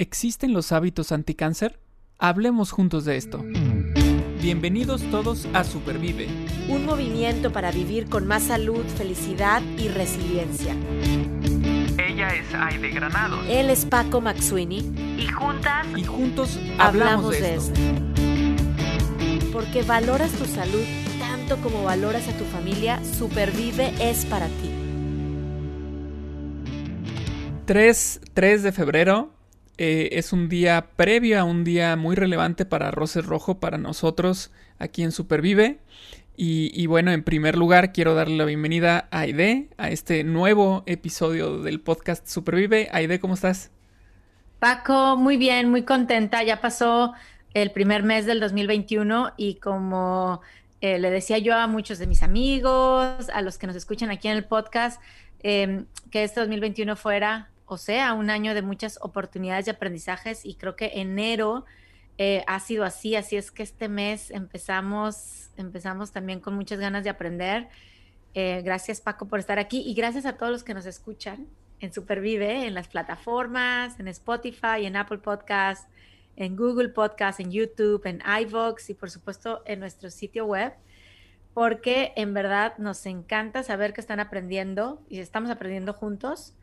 ¿Existen los hábitos anticáncer? Hablemos juntos de esto. Bienvenidos todos a Supervive. Un movimiento para vivir con más salud, felicidad y resiliencia. Ella es Aide Granados. Él es Paco Maxuini. Y juntas. Y juntos hablamos, de, esto. Porque valoras tu salud tanto como valoras a tu familia, Supervive es para ti. 3, 3 de febrero eh, es un día previo a un día muy relevante para Roses Rojo, para nosotros aquí en Supervive. Y, y, bueno, en primer lugar quiero darle la bienvenida a Aide, a este nuevo episodio del podcast Supervive. Aide, ¿cómo estás? Paco, muy bien, muy contenta. Ya pasó el primer mes del 2021 y como eh, le decía yo a muchos de mis amigos, a los que nos escuchan aquí en el podcast, eh, que este 2021 fuera o sea, un año de muchas oportunidades y aprendizajes y creo que enero eh, ha sido así, así es que este mes empezamos, empezamos también con muchas ganas de aprender. Eh, gracias Paco por estar aquí y gracias a todos los que nos escuchan en Supervive, en las plataformas, en Spotify, en Apple Podcast, en Google Podcast, en YouTube, en iVoox y por supuesto en nuestro sitio web, porque en verdad nos encanta saber que están aprendiendo y estamos aprendiendo juntos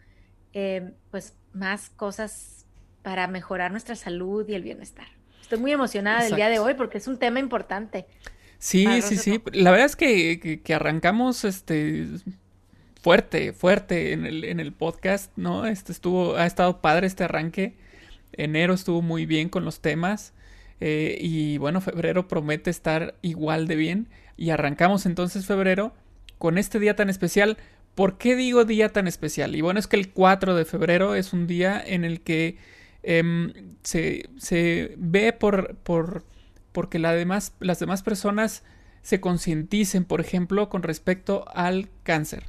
eh, pues más cosas para mejorar nuestra salud y el bienestar. Estoy muy emocionada del día de hoy porque es un tema importante. Sí, sí, sí. La verdad es que, que, arrancamos este fuerte, fuerte en el, en el podcast, ¿no? Este estuvo, ha estado padre este arranque. Enero estuvo muy bien con los temas. Eh, y bueno, febrero promete estar igual de bien. Y arrancamos entonces febrero con este día tan especial. ¿Por qué digo día tan especial? Y bueno, es que el 4 de febrero es un día en el que em, se, ve por, por porque demás, las demás personas se concienticen, por ejemplo, con respecto al cáncer.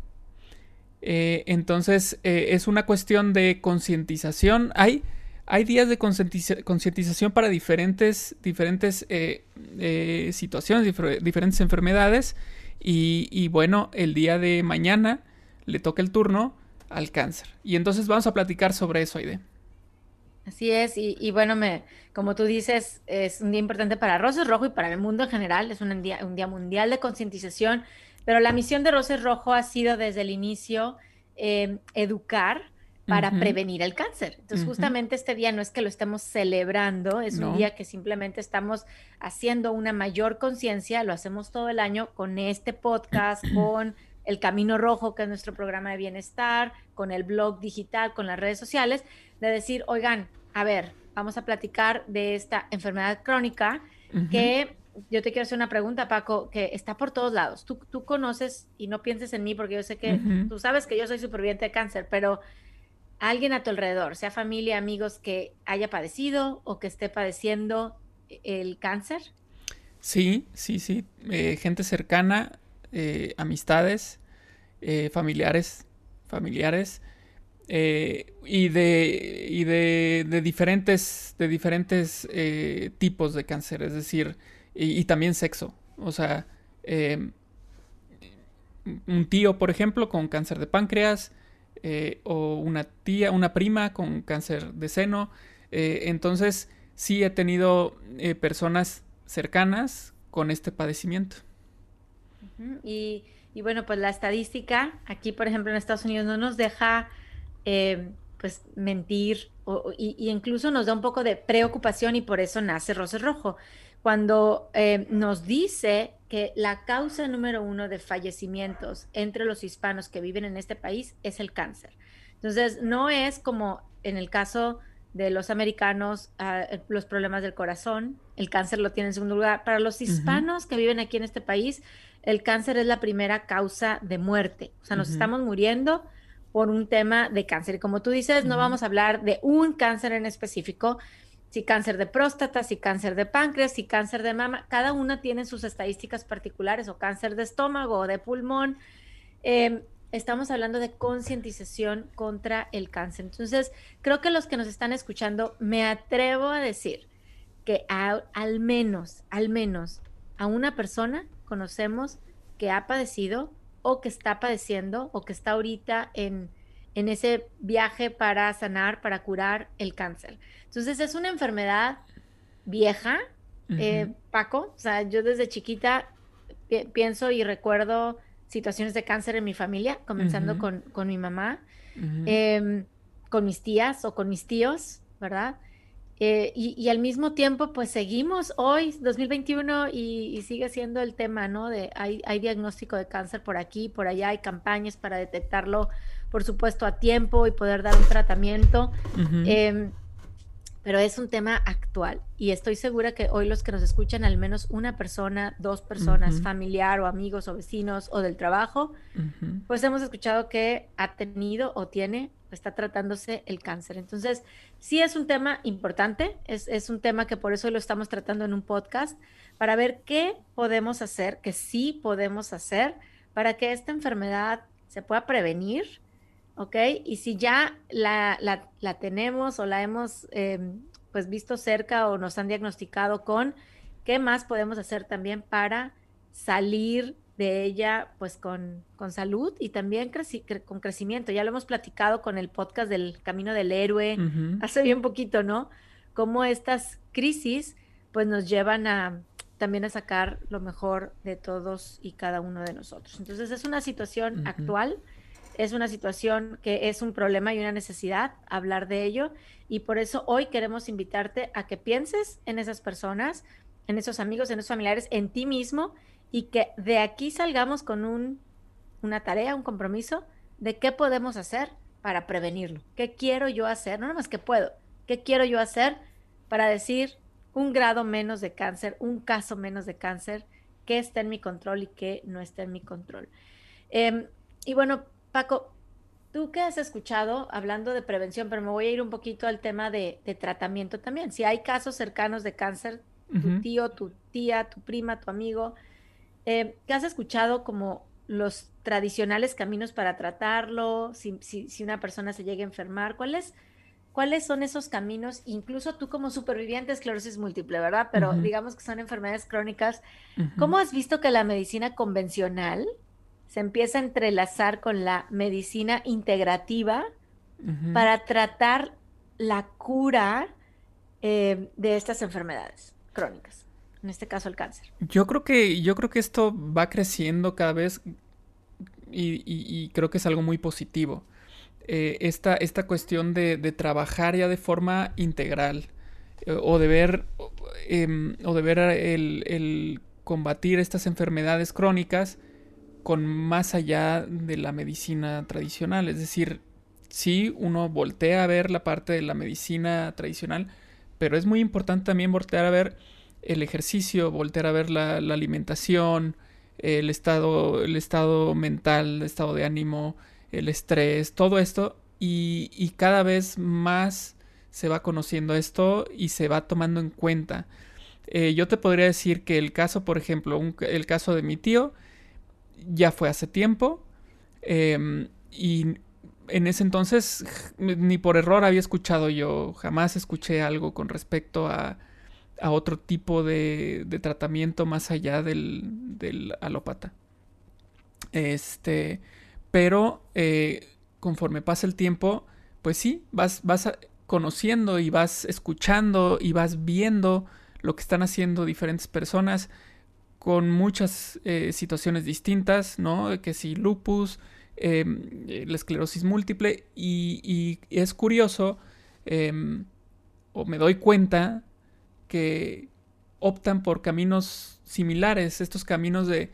Eh, entonces, eh, es una cuestión de concientización. Hay, hay días de concientización para diferentes, diferentes eh, situaciones, diferentes enfermedades. Y, y, bueno, el día de mañana le toca el turno al cáncer. Y entonces vamos a platicar sobre eso, Aide. Así es, y, bueno, me, como tú dices, es un día importante para Roses Rojo y para el mundo en general, es un día, un día mundial de concientización, pero la misión de Roses Rojo ha sido desde el inicio em, educar para prevenir el cáncer. Entonces, justamente este día no es que lo estemos celebrando, es un día que simplemente estamos haciendo una mayor conciencia, lo hacemos todo el año con este podcast, con el Camino Rojo, que es nuestro programa de bienestar, con el blog digital, con las redes sociales, de decir, oigan, a ver, vamos a platicar de esta enfermedad crónica que yo te quiero hacer una pregunta, Paco, que está por todos lados. Tú, tú conoces, y no pienses en mí, porque yo sé que tú sabes que yo soy superviviente de cáncer, pero alguien a tu alrededor, sea familia, amigos, que haya padecido o que esté padeciendo el cáncer. Sí, sí, sí. Eh, gente cercana eh, amistades, eh, familiares, familiares eh, y de, y de, diferentes, de diferentes tipos de cáncer, es decir, y, también sexo. O sea, em, un tío, por ejemplo, con cáncer de páncreas, o una tía, una prima con cáncer de seno. entonces, sí he tenido personas cercanas con este padecimiento. Y, bueno, pues la estadística aquí, por ejemplo, en Estados Unidos no nos deja eh, pues mentir o, y, incluso nos da un poco de preocupación y por eso nace Roce Rojo. Cuando eh, nos dice que la causa número uno de fallecimientos entre los hispanos que viven en este país es el cáncer. Entonces, no es como en el caso de los americanos, ah, los problemas del corazón, el cáncer lo tiene en segundo lugar. Para los hispanos que viven aquí en este país, el cáncer es la primera causa de muerte. O sea, nos estamos muriendo por un tema de cáncer. Y como tú dices, no vamos a hablar de un cáncer en específico, si cáncer de próstata, si cáncer de páncreas, si cáncer de mama, cada una tiene sus estadísticas particulares, o cáncer de estómago o de pulmón. Em, estamos hablando de concientización contra el cáncer. Entonces, creo que los que nos están escuchando, me atrevo a decir que al menos, al menos a una persona conocemos que ha padecido o que está padeciendo o que está ahorita en, en ese viaje para sanar, para curar el cáncer. Entonces es una enfermedad vieja, eh, Paco. O sea, yo desde chiquita pienso y recuerdo situaciones de cáncer en mi familia, comenzando con, con, mi mamá, em, con mis tías o con mis tíos, ¿verdad? Eh, y, al mismo tiempo, pues seguimos hoy, 2021, y, sigue siendo el tema, ¿no? De hay, hay, diagnóstico de cáncer por aquí, por allá, hay campañas para detectarlo, por supuesto, a tiempo y poder dar un tratamiento pero es un tema actual y estoy segura que hoy los que nos escuchan, al menos una persona, dos personas, familiar o amigos o vecinos o del trabajo, pues hemos escuchado que ha tenido o tiene, está tratándose el cáncer. Entonces, sí es un tema importante, es, es un tema que por eso lo estamos tratando en un podcast, para ver qué podemos hacer, que sí podemos hacer para que esta enfermedad se pueda prevenir ¿ok? Y si ya la, tenemos o la hemos em, pues visto cerca o nos han diagnosticado con, ¿qué más podemos hacer también para salir de ella pues con, salud y también con crecimiento? Ya lo hemos platicado con el podcast del Camino del Héroe, hace bien poquito, ¿no? Cómo estas crisis pues nos llevan a también a sacar lo mejor de todos y cada uno de nosotros. Entonces es una situación actual es una situación que es un problema y una necesidad hablar de ello y por eso hoy queremos invitarte a que pienses en esas personas, en esos amigos, en esos familiares, en ti mismo y que de aquí salgamos con un, una tarea, un compromiso de qué podemos hacer para prevenirlo. ¿Qué quiero yo hacer? No nada más que puedo. ¿Qué quiero yo hacer para decir un grado menos de cáncer, un caso menos de cáncer, qué está en mi control y qué no está en mi control? Em, y bueno, Paco, tú qué has escuchado hablando de prevención, pero me voy a ir un poquito al tema de, tratamiento también. Si hay casos cercanos de cáncer, tu tío, tu tía, tu prima, tu amigo, eh, ¿qué has escuchado como los tradicionales caminos para tratarlo? Si, una persona se llega a enfermar, ¿cuáles, ¿cuáles son esos caminos? Incluso tú como superviviente de esclerosis múltiple, ¿verdad? Pero digamos que son enfermedades crónicas. ¿Cómo has visto que la medicina convencional se empieza a entrelazar con la medicina integrativa para tratar la cura eh, de estas enfermedades crónicas, en este caso el cáncer. Yo creo que, yo creo que esto va creciendo cada vez y, creo que es algo muy positivo. Eh, esta, esta, cuestión de, trabajar ya de forma integral eh, o de ver, em, o de ver el, el combatir estas enfermedades crónicas con más allá de la medicina tradicional. Es decir, sí, uno voltea a ver la parte de la medicina tradicional, pero es muy importante también voltear a ver el ejercicio, voltear a ver la, alimentación, el estado, el estado mental, el estado de ánimo, el estrés, todo esto, y, cada vez más se va conociendo esto y se va tomando en cuenta. Eh, yo te podría decir que el caso, por ejemplo, el caso de mi tío, ya fue hace tiempo. Em, y en ese entonces ni por error había escuchado yo, jamás escuché algo con respecto a, a otro tipo de, de, tratamiento más allá del, del alópata. Este, pero eh, conforme pasa el tiempo, pues sí, vas, vas conociendo y vas escuchando y vas viendo lo que están haciendo diferentes personas con muchas eh, situaciones distintas, ¿no? Que si lupus, em, eh, la esclerosis múltiple, y, es curioso, em, o me doy cuenta, que optan por caminos similares, estos caminos de,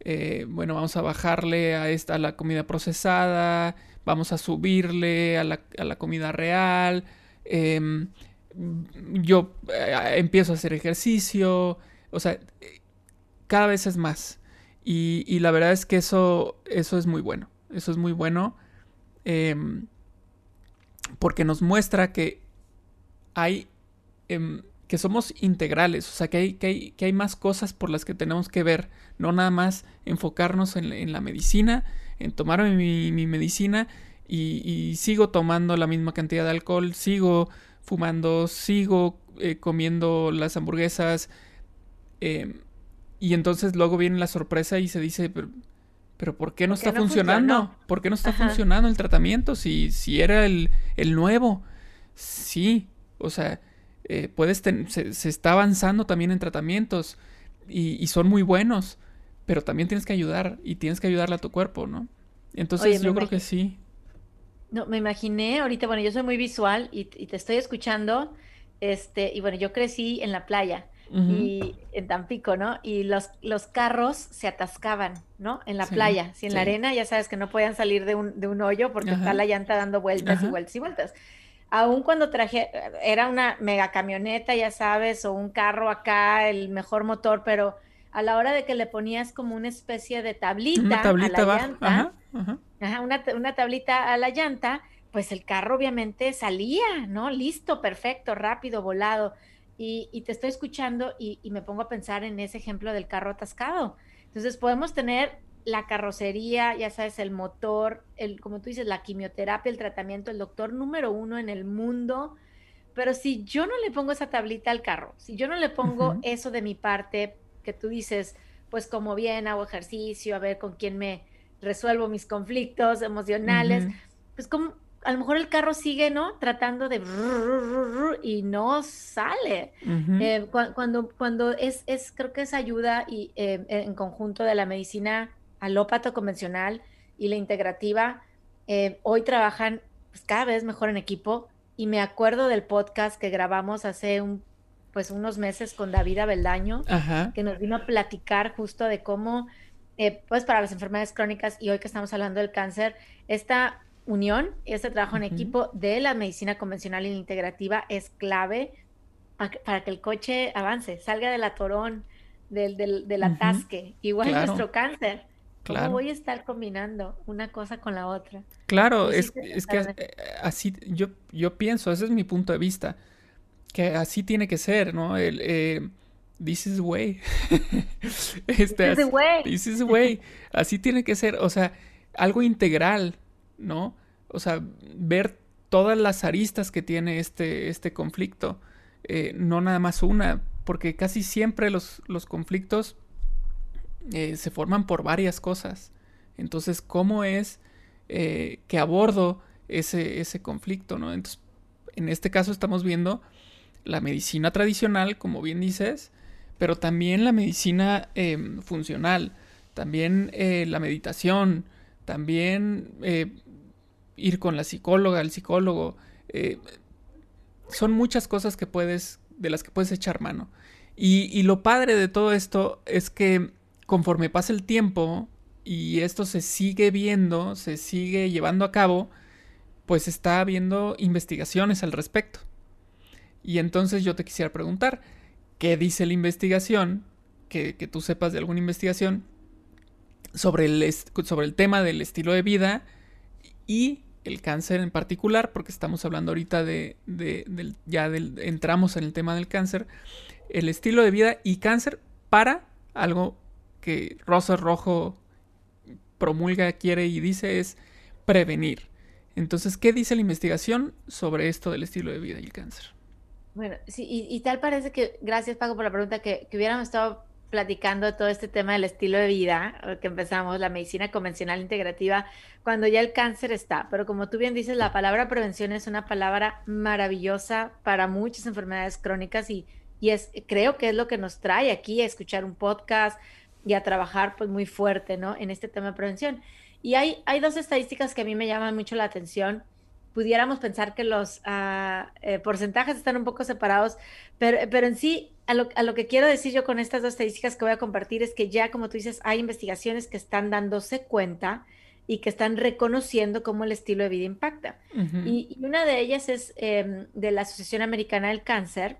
eh, bueno, vamos a bajarle a, esta, la comida procesada, vamos a subirle a la, a la comida real, em, yo empiezo a hacer ejercicio, o sea, cada vez es más. Y, la verdad es que eso, eso es muy bueno. Eso es muy bueno. Em, porque nos muestra que hay. Em, que somos integrales. O sea, que hay, que, hay, más cosas por las que tenemos que ver. No nada más enfocarnos en, la medicina. En tomar mi, medicina. Y, sigo tomando la misma cantidad de alcohol. Sigo fumando. Sigo eh, comiendo las hamburguesas. Eh, y entonces luego viene la sorpresa y se dice, pero ¿por qué no está no funcionando? funcionó. ¿Por qué no está Ajá. funcionando el tratamiento? Si, si era el, el nuevo. Sí, o sea, eh, puedes se, se está avanzando también en tratamientos y, y son muy buenos, pero también tienes que ayudar y tienes que ayudarle a tu cuerpo, ¿no? Entonces Oye, yo creo que sí. No, me imaginé ahorita, bueno, yo soy muy visual y, y te estoy escuchando, este, y bueno, yo crecí en la playa Ujú. y en Tampico, ¿no? Y los, los carros se atascaban, ¿no? En la Sí, playa, si en la sí. arena ya sabes que no podían salir de un, de un hoyo porque está Ajá. la llanta dando vueltas y Ajá. vueltas y vueltas. Aún cuando traje, era una mega camioneta, ya sabes, o un carro acá, el mejor motor, pero a la hora de que le ponías como una especie de tablita Una a tablita la abajo. llanta, Ajá, ajá. Ajá, una, una tablita a la llanta, pues el carro obviamente salía, ¿no? Listo, perfecto, rápido, volado. Y, y te estoy escuchando y, y me pongo a pensar en ese ejemplo del carro atascado. Entonces podemos tener la carrocería, ya sabes, el motor, el, como tú dices, la quimioterapia, el tratamiento, el doctor número uno en el mundo. Pero si yo no le pongo esa tablita al carro, si yo no le pongo eso de mi parte, que tú dices, pues como bien hago ejercicio, a ver con quién me resuelvo mis conflictos emocionales, pues como a lo mejor el carro sigue, ¿no? Tratando de y no sale. Cuando, cuando es, es, creo que es ayuda y en conjunto de la medicina alópata convencional y la integrativa, hoy trabajan cada vez mejor en equipo. Y me acuerdo del podcast que grabamos hace un, pues, unos meses con David Abeldaño, que nos vino a platicar justo de cómo, pues para las enfermedades crónicas y hoy que estamos hablando del cáncer, esta unión este trabajo en Ujú. equipo de la medicina convencional y la integrativa es clave pa- para que el coche avance, salga del atorón, del, del, del Ujú. atasque. Igual Claro. nuestro cáncer. ¿Cómo Claro. voy a estar combinando una cosa con la otra? Claro, es, es que eh, así yo, yo pienso, ese es mi punto de vista, que así tiene que ser, ¿no? El, eh, this is way. Este, This is the way. this is the way. Así tiene que ser, o sea, algo integral, ¿no? O sea, ver todas las aristas que tiene este, este conflicto, eh, no nada más una, porque casi siempre los, los conflictos eh, se forman por varias cosas. Entonces, ¿cómo es eh, que abordo ese, ese conflicto, ¿no? Entonces, en este caso estamos viendo la medicina tradicional, como bien dices, pero también la medicina eh, funcional, también la meditación, también ir con la psicóloga, el psicólogo. eh, son muchas cosas que puedes, de las que puedes echar mano. Y, y lo padre de todo esto es que conforme pasa el tiempo y esto se sigue viendo, se sigue llevando a cabo, pues está habiendo investigaciones al respecto. Y entonces yo te quisiera preguntar, ¿qué dice la investigación? Que, que tú sepas de alguna investigación sobre el, sobre el tema del estilo de vida y el cáncer en particular, porque estamos hablando ahorita de, de- del- ya del, entramos en el tema del cáncer, el estilo de vida y cáncer para algo que Rosa Rojo promulga, quiere y dice es prevenir. Entonces, ¿qué dice la investigación sobre esto del estilo de vida y el cáncer? Bueno, sí, y, y tal parece que, gracias Paco por la pregunta, que, que hubiéramos estado platicando todo este tema del estilo de vida, eh, que empezamos, la medicina convencional integrativa, cuando ya el cáncer está. Pero como tú bien dices, la palabra prevención es una palabra maravillosa para muchas enfermedades crónicas y, y es, creo que es lo que nos trae aquí a escuchar un podcast y a trabajar pues muy fuerte, ¿no? En este tema de prevención. Y hay, hay dos estadísticas que a mí me llaman mucho la atención pudiéramos pensar que los eh, porcentajes están un poco separados, pero, pero en sí, a lo, a lo que quiero decir yo con estas dos estadísticas que voy a compartir es que ya, como tú dices, hay investigaciones que están dándose cuenta y que están reconociendo cómo el estilo de vida impacta. Y, y una de ellas es eh, de la Asociación Americana del Cáncer,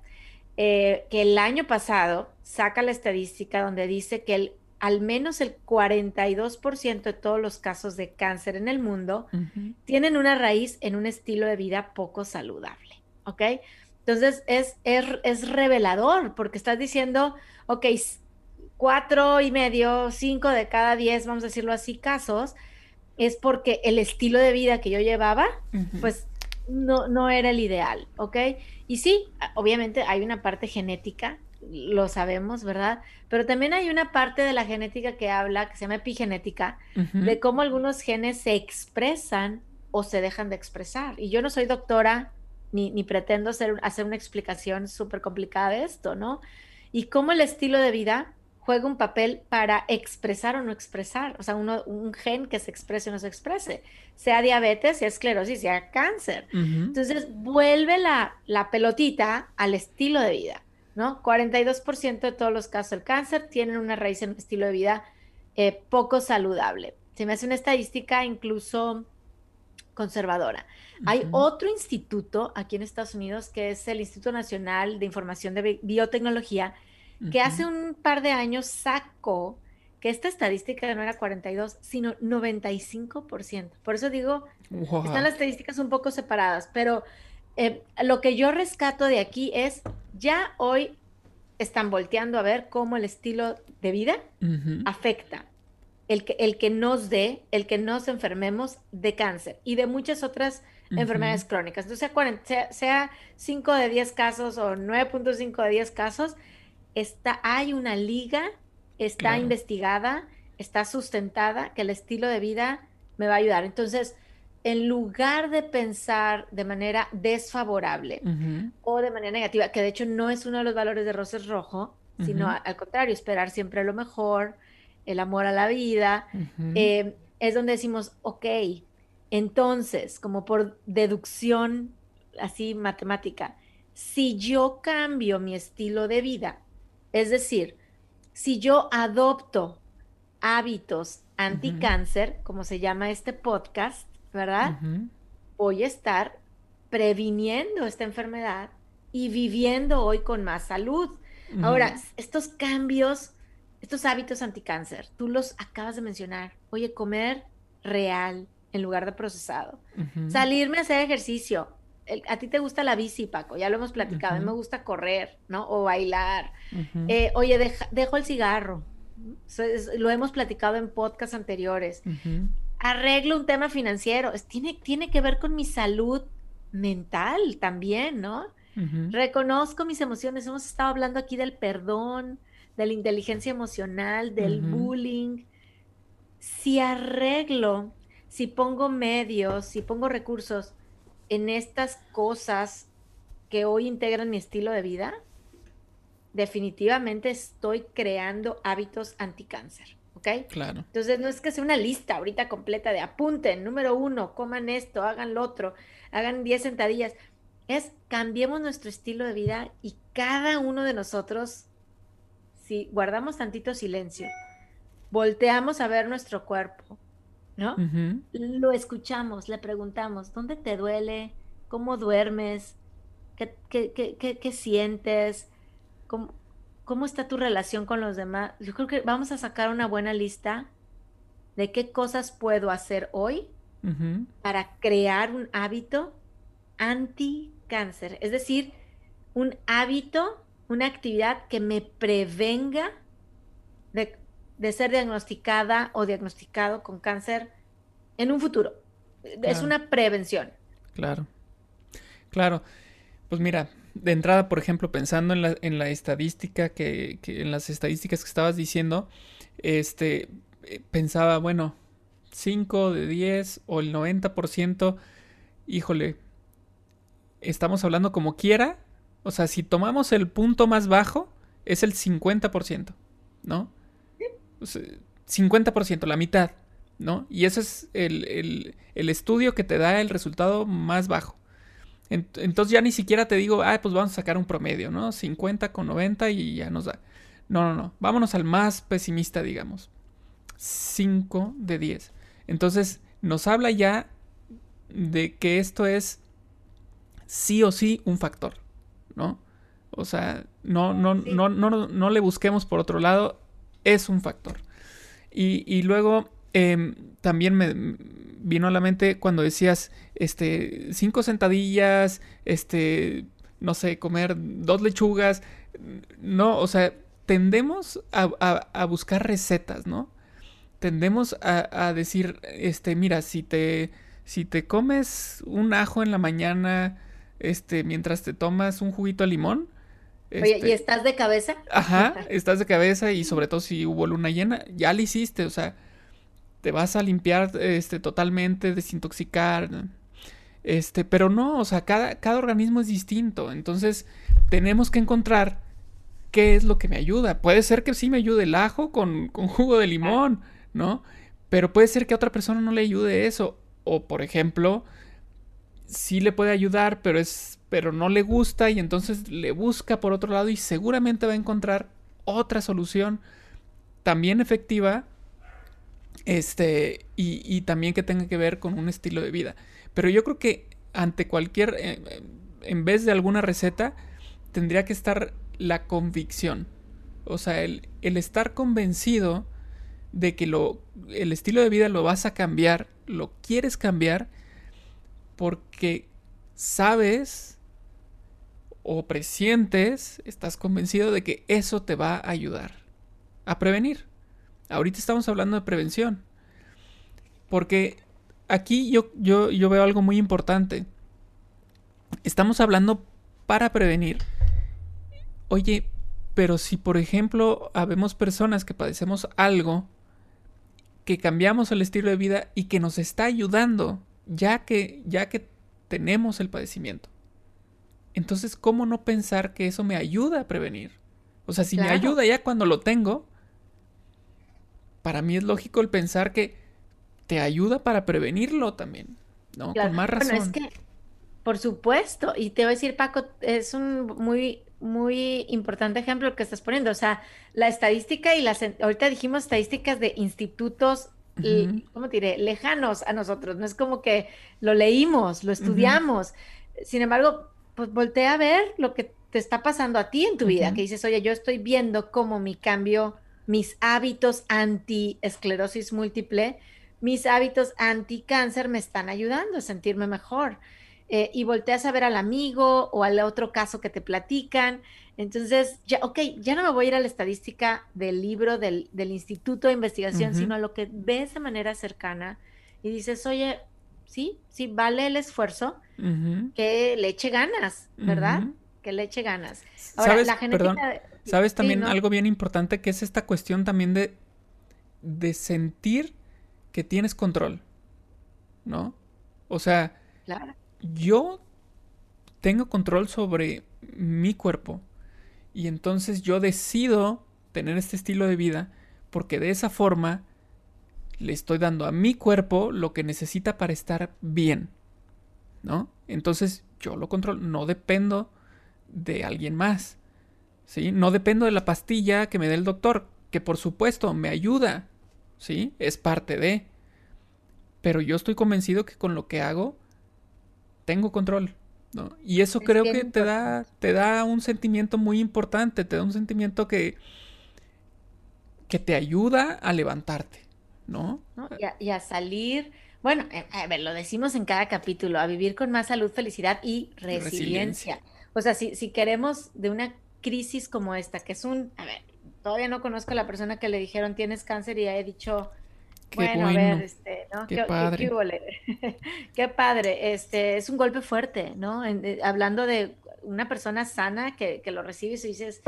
eh, que el año pasado saca la estadística donde dice que el, al menos el 42% de todos los casos de cáncer en el mundo tienen una raíz en un estilo de vida poco saludable, ¿ok? Entonces es, es, es revelador porque estás diciendo, ok, cuatro y medio, cinco de cada diez, vamos a decirlo así, casos, es porque el estilo de vida que yo llevaba, pues no, no era el ideal, ¿ok? Y sí, obviamente hay una parte genética lo sabemos, ¿verdad? Pero también hay una parte de la genética que habla, que se llama epigenética, de cómo algunos genes se expresan o se dejan de expresar. Y yo no soy doctora ni, ni pretendo hacer, hacer una explicación súper complicada de esto, ¿no? Y cómo el estilo de vida juega un papel para expresar o no expresar, o sea, uno, un gen que se exprese o no se exprese, sea diabetes, sea esclerosis, sea cáncer. Entonces, vuelve la, la pelotita al estilo de vida, ¿no? 42% de todos los casos del cáncer tienen una raíz en un estilo de vida eh, poco saludable. Se me hace una estadística incluso conservadora. Hay Ujú. otro instituto aquí en Estados Unidos que es el Instituto Nacional de Información de Bi- Biotecnología, que Ujú. hace un par de años sacó que esta estadística no era 42, sino 95%. Por eso digo, Wow. están las estadísticas un poco separadas, pero eh, lo que yo rescato de aquí es, ya hoy están volteando a ver cómo el estilo de vida afecta el que, el que nos dé, el que nos enfermemos de cáncer y de muchas otras enfermedades crónicas. Entonces, sea, 40 sea, sea 5 de 10 casos o 9.5 de 10 casos, está, hay una liga, está Claro. investigada, está sustentada, que el estilo de vida me va a ayudar. Entonces, en lugar de pensar de manera desfavorable o de manera negativa, que de hecho no es uno de los valores de Roses Rojo, sino a- al contrario, esperar siempre lo mejor, el amor a la vida, eh, es donde decimos, ok, entonces, como por deducción así matemática, si yo cambio mi estilo de vida, es decir, si yo adopto hábitos anticáncer, como se llama este podcast, ¿verdad? Ujú. voy a estar previniendo esta enfermedad y viviendo hoy con más salud. Ahora, estos cambios, estos hábitos anticáncer, tú los acabas de mencionar. Oye, comer real en lugar de procesado. Salirme a hacer ejercicio. El- a ti te gusta la bici, Paco, ya lo hemos platicado. A mí me gusta correr, ¿no? O bailar. Eh, oye, deja- dejo el cigarro. Es- lo hemos platicado en podcasts anteriores. Arreglo un tema financiero. Tiene, tiene que ver con mi salud mental también, ¿no? Reconozco mis emociones. Hemos estado hablando aquí del perdón, de la inteligencia emocional, del bullying. Si arreglo, si pongo medios, si pongo recursos en estas cosas que hoy integran mi estilo de vida, definitivamente estoy creando hábitos anticáncer, ¿ok? Claro. Entonces, no es que sea una lista ahorita completa de apunten, número uno, coman esto, hagan lo otro, hagan 10 sentadillas. Es cambiemos nuestro estilo de vida y cada uno de nosotros, si guardamos tantito silencio, volteamos a ver nuestro cuerpo, ¿no? Lo escuchamos, le preguntamos, ¿dónde te duele? ¿Cómo duermes? ¿Qué, qué- qué- qué- qué sientes? ¿Cómo, cómo está tu relación con los demás? Yo creo que vamos a sacar una buena lista de qué cosas puedo hacer hoy para crear un hábito anti-cáncer. Es decir, un hábito, una actividad que me prevenga de, de ser diagnosticada o diagnosticado con cáncer en un futuro. Es una prevención. Claro. Claro. Pues mira, de entrada, por ejemplo, pensando en la, en la estadística que, que- en las estadísticas que estabas diciendo, este, eh, pensaba, bueno, 5 de 10 o el 90%, híjole, estamos hablando como quiera, o sea, si tomamos el punto más bajo, es el 50%, ¿no? O sea, 50%, la mitad, ¿no? Y ese es el, el- el estudio que te da el resultado más bajo. Ent- Entonces ya ni siquiera te digo, ah, pues vamos a sacar un promedio, ¿no? 50 con 90 y ya nos da. No, no, no. Vámonos al más pesimista, digamos. 5 de 10. Entonces nos habla ya de que esto es sí o sí un factor, ¿no? O sea, no, no, no, no, no, no le busquemos por otro lado, es un factor. Y, y luego em, también me vino a la mente cuando decías, este, cinco sentadillas, este, no sé, comer dos lechugas. No, o sea, tendemos a, a- a buscar recetas, ¿no? Tendemos a, a decir, este, mira, si te, si te comes un ajo en la mañana, este, mientras te tomas un juguito de limón, Oye, ¿y Este, estás de cabeza? Ajá, estás de cabeza y sobre todo si hubo luna llena, ya lo hiciste, o sea, te vas a limpiar este totalmente, desintoxicar, este, pero no, o sea, cada, cada organismo es distinto, entonces tenemos que encontrar qué es lo que me ayuda. Puede ser que sí me ayude el ajo con, con jugo de limón, ¿no? Pero puede ser que a otra persona no le ayude eso. O, por ejemplo, sí le puede ayudar, pero es, pero no le gusta y entonces le busca por otro lado y seguramente va a encontrar otra solución también efectiva, este, y, y también que tenga que ver con un estilo de vida. Pero yo creo que ante cualquier, eh, eh, en vez de alguna receta, tendría que estar la convicción. O sea, el, el estar convencido de que lo, el estilo de vida lo vas a cambiar, lo quieres cambiar, porque sabes o presientes, estás convencido de que eso te va a ayudar a prevenir. Ahorita estamos hablando de prevención. Porque aquí yo, yo, yo veo algo muy importante. Estamos hablando para prevenir. Oye, pero si por ejemplo habemos personas que padecemos algo, que cambiamos el estilo de vida y que nos está ayudando, ya que, ya que tenemos el padecimiento. Entonces, ¿cómo no pensar que eso me ayuda a prevenir? O sea, si me ayuda ya cuando lo tengo, para mí es lógico el pensar que te ayuda para prevenirlo también, ¿no? Claro. Con más Bueno, razón. es que, por supuesto, y te voy a decir, Paco, es un muy, muy importante ejemplo el que estás poniendo. O sea, la estadística y las, ahorita dijimos estadísticas de institutos. ¿cómo te diré? Lejanos a nosotros. No es como que lo leímos, lo estudiamos. Sin embargo, pues voltea a ver lo que te está pasando a ti en tu vida, que dices, oye, yo estoy viendo cómo mi cambio, mis hábitos anti-esclerosis múltiple, mis hábitos anti-cáncer me están ayudando a sentirme mejor. Eh, y volteas a ver al amigo o al otro caso que te platican. Entonces, ya, ok, ya no me voy a ir a la estadística del libro del, del Instituto de Investigación, sino a lo que ves de manera cercana y dices, oye, sí, sí, vale el esfuerzo, que le eche ganas, ¿verdad? Que le eche ganas. Ahora, ¿Sabes? la genética... Perdón. ¿Sabes sí, también ¿no? algo bien importante que es esta cuestión también de, de sentir que tienes control? ¿No? O sea, Claro. yo tengo control sobre mi cuerpo y entonces yo decido tener este estilo de vida porque de esa forma le estoy dando a mi cuerpo lo que necesita para estar bien, ¿no? Entonces yo lo controlo, no dependo de alguien más, ¿sí? No dependo de la pastilla que me dé el doctor, que por supuesto me ayuda, ¿sí? Es parte de, pero yo estoy convencido que con lo que hago tengo control, ¿no? Y eso Es creo que te da, te da un sentimiento muy importante, te da un sentimiento que, que te ayuda a levantarte, ¿no? ¿no? Y, a, y a salir, bueno, eh, a ver, lo decimos en cada capítulo, a vivir con más salud, felicidad y resiliencia. Resiliencia. O sea, si, si queremos de una crisis como esta, que es un, a ver, todavía no conozco a la persona que le dijeron tienes cáncer y he dicho, Qué bueno, a bueno, ver, este, ¿no? qué ¿Qué, padre. qué padre, este, es un golpe fuerte, ¿no? En- eh, hablando de una persona sana que, que lo recibes y dices,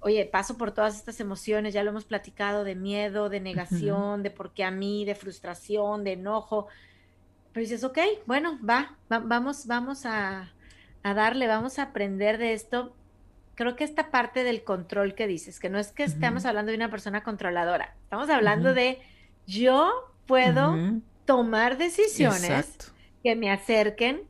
oye, paso por todas estas emociones, ya lo hemos platicado, de miedo, de negación, de por qué a mí, de frustración, de enojo. Pero dices, ok, bueno, va, va- vamos, vamos a, a darle, vamos a aprender de esto. Creo que esta parte del control que dices, que no es que estamos Ujú. hablando de una persona controladora, estamos hablando Ujú. de yo puedo tomar decisiones Exacto. que me acerquen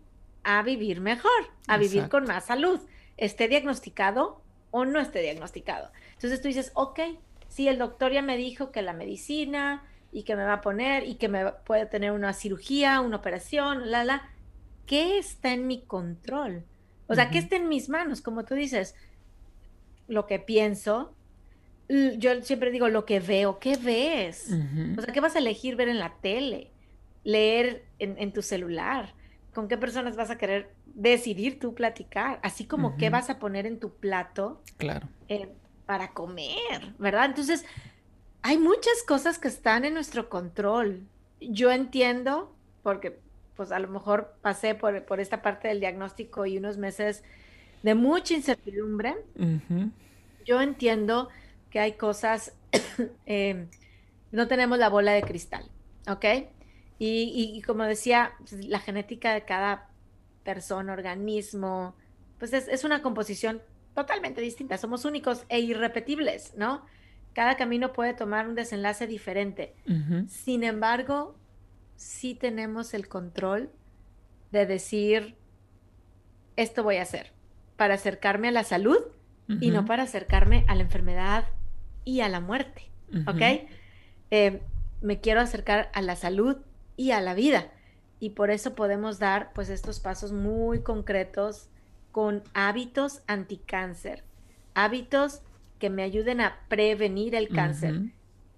a vivir mejor, a vivir con más salud, esté diagnosticado o no esté diagnosticado. Entonces tú dices, ok, sí, el doctor ya me dijo que la medicina y que me va a poner y que me puede tener una cirugía, una operación, la, la. ¿Qué está en mi control? O sea, ¿qué está en mis manos? Como tú dices, lo que pienso, yo siempre digo lo que veo, ¿qué ves? O sea, ¿qué vas a elegir ver en la tele? Leer en, en tu celular. ¿Con qué personas vas a querer decidir tú platicar? Así como qué vas a poner en tu plato Claro. eh, para comer, ¿verdad? Entonces, hay muchas cosas que están en nuestro control. Yo entiendo, porque pues a lo mejor pasé por, por esta parte del diagnóstico y unos meses de mucha incertidumbre, yo entiendo que hay cosas, eh, no tenemos la bola de cristal, ¿ok? Y, y- y como decía, pues, la genética de cada persona, organismo, pues es, es una composición totalmente distinta. Somos únicos e irrepetibles, ¿no? Cada camino puede tomar un desenlace diferente. Sin embargo, sí tenemos el control de decir, esto voy a hacer para acercarme a la salud y no para acercarme a la enfermedad y a la muerte, ¿ok? Eh, me quiero acercar a la salud y a la vida. Y por eso podemos dar pues estos pasos muy concretos con hábitos anticáncer, hábitos que me ayuden a prevenir el cáncer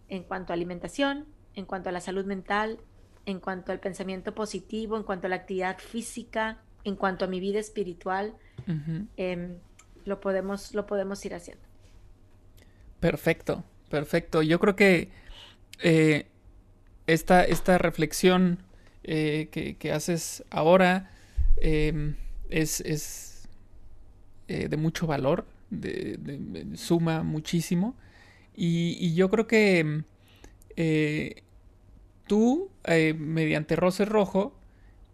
en cuanto a alimentación, en cuanto a la salud mental, en cuanto al pensamiento positivo, en cuanto a la actividad física, en cuanto a mi vida espiritual, em, lo podemos, lo podemos ir haciendo. Perfecto, perfecto. Yo creo que eh, esta, esta reflexión eh, que, que haces ahora em, es, es, eh, de mucho valor, de, de- de- suma muchísimo. Y, y yo creo que tú, mediante Roce Rojo,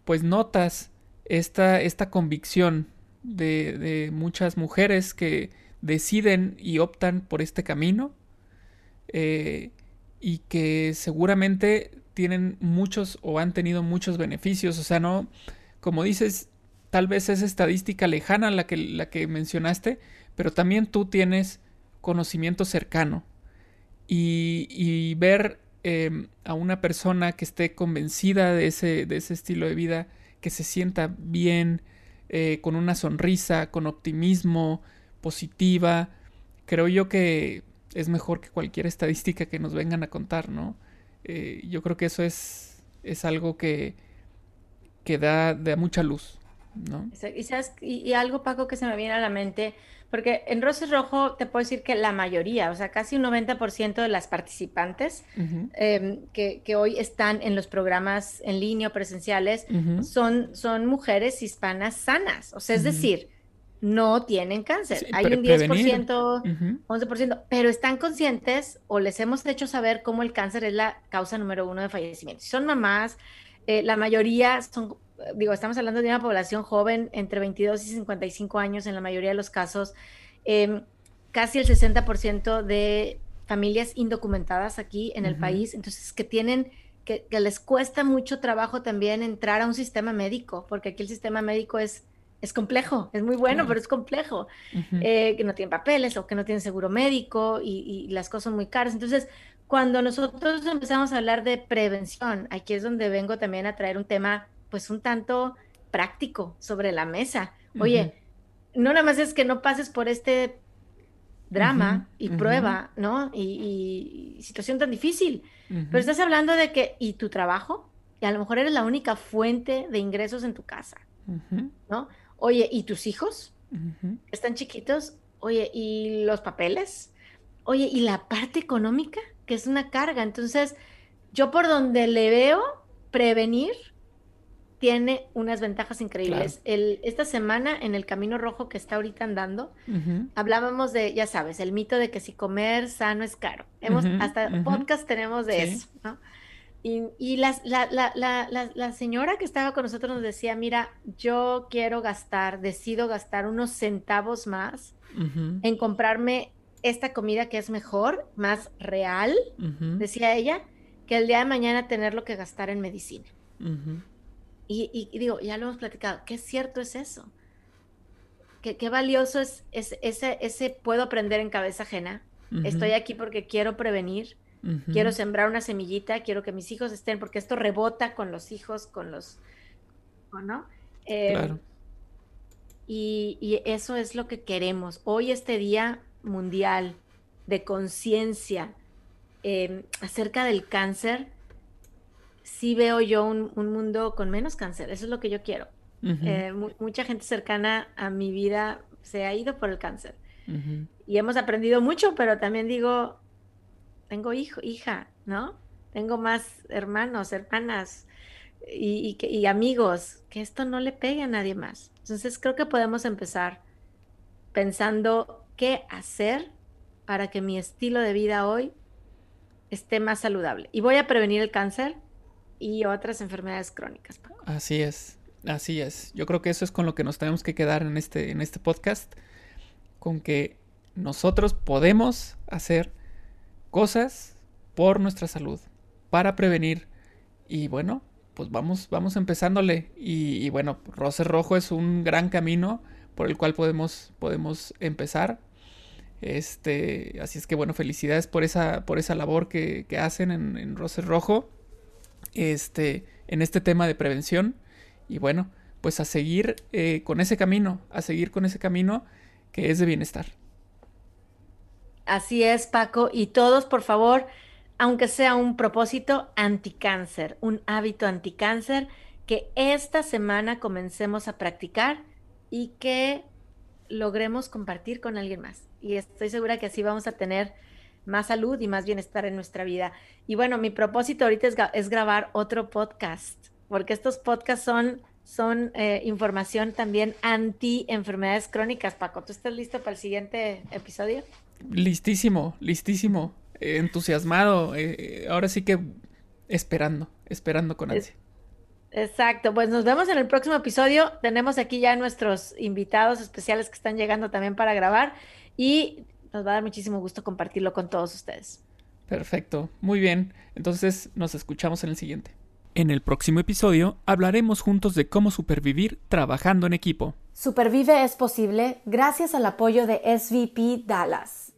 pues notas esta, esta convicción de, de muchas mujeres que deciden y optan por este camino eh, y que seguramente tienen muchos o han tenido muchos beneficios. O sea, no, como dices, tal vez es estadística lejana la que, la que mencionaste, pero también tú tienes conocimiento cercano. Y, y ver eh, a una persona que esté convencida de ese, de ese estilo de vida, que se sienta bien, eh, con una sonrisa, con optimismo, positiva, creo yo que es mejor que cualquier estadística que nos vengan a contar, ¿no? Eh, yo creo que eso es, es algo que, que da, da mucha luz, ¿no? Y, sabes- y- y algo, Paco, que se me viene a la mente, porque en Roses Rojo te puedo decir que la mayoría, o sea, casi un 90% de las participantes em, que, que hoy están en los programas en línea o presenciales son, son mujeres hispanas sanas, o sea, es decir, no tienen cáncer. Sí, Hay un prevenir. 10%, Ujú, 11%, pero están conscientes o les hemos hecho saber cómo el cáncer es la causa número uno de fallecimiento. Si son mamás, eh, la mayoría son, digo, estamos hablando de una población joven entre 22 y 55 años en la mayoría de los casos, em, casi el 60% de familias indocumentadas aquí en el Ujú. país, entonces que tienen, que, que les cuesta mucho trabajo también entrar a un sistema médico, porque aquí el sistema médico es... Es complejo, es muy bueno, Claro. pero es complejo ujú. eh, que no tienen papeles o que no tienen seguro médico y, y las cosas son muy caras. Entonces, cuando nosotros empezamos a hablar de prevención, aquí es donde vengo también a traer un tema, pues un tanto práctico sobre la mesa. Oye, no nada más es que no pases por este drama y prueba, ¿no? Y, y- situación tan difícil. Pero estás hablando de que, ¿y tu trabajo? Y a lo mejor eres la única fuente de ingresos en tu casa, ¿no? Oye, ¿y tus hijos? están chiquitos, oye, ¿y los papeles? Oye, ¿y la parte económica? Que es una carga. Entonces, yo por donde le veo prevenir, tiene unas ventajas increíbles. El, esta semana, en el Camino Rojo que está ahorita andando, hablábamos de, ya sabes, el mito de que si comer sano es caro. Hemos, hasta podcast tenemos de Sí. eso, ¿no? Y, y las- la, la, la, la, la señora que estaba con nosotros nos decía, mira, yo quiero gastar, decido gastar unos centavos más en comprarme esta comida que es mejor, más real, decía ella, que el día de mañana tenerlo que gastar en medicina. Y, y- y digo, ya lo hemos platicado, qué cierto es eso. Qué, qué valioso es, es- ese, ese puedo aprender en cabeza ajena. Estoy aquí porque quiero prevenir, quiero sembrar una semillita, quiero que mis hijos estén, porque esto rebota con los hijos, con los, ¿o ¿no? Eh, Claro. Y, y eso es lo que queremos. Hoy este Día Mundial de Conciencia eh, acerca del cáncer, sí veo yo un, un mundo con menos cáncer. Eso es lo que yo quiero. Eh, mu- mucha gente cercana a mi vida se ha ido por el cáncer. Y hemos aprendido mucho, pero también digo, tengo hijo, hija, ¿no? Tengo más hermanos, hermanas y, y amigos, que esto no le pegue a nadie más. Entonces creo que podemos empezar pensando qué hacer para que mi estilo de vida hoy esté más saludable. Y voy a prevenir el cáncer y otras enfermedades crónicas. Así es, así es. Yo creo que eso es con lo que nos tenemos que quedar en este, en este podcast, con que nosotros podemos hacer cosas por nuestra salud, para prevenir. Y bueno, pues vamos, vamos empezándole. Y, bueno, Roce Rojo es un gran camino por el cual podemos, podemos empezar. Este, así es que bueno, felicidades por esa, por esa labor que, hacen en, en Roce Rojo. Este, en este tema de prevención. Y bueno, pues a seguir eh, con ese camino, a seguir con ese camino que es de bienestar. Así es, Paco. Y todos, por favor, aunque sea un propósito anticáncer, un hábito anticáncer, que esta semana comencemos a practicar y que logremos compartir con alguien más. Y estoy segura que así vamos a tener más salud y más bienestar en nuestra vida. Y bueno, mi propósito ahorita es, grabar otro podcast, porque estos podcasts son, son eh, información también anti enfermedades crónicas. Paco, ¿tú estás listo para el siguiente episodio? Listísimo, listísimo, entusiasmado. Eh, ahora sí que esperando, esperando con ansia. Exacto, pues nos vemos en el próximo episodio. Tenemos aquí ya nuestros invitados especiales que están llegando también para grabar y nos va a dar muchísimo gusto compartirlo con todos ustedes. Perfecto, muy bien. Entonces nos escuchamos en el siguiente. En el próximo episodio hablaremos juntos de cómo supervivir trabajando en equipo. Supervive es posible gracias al apoyo de SVP Dallas.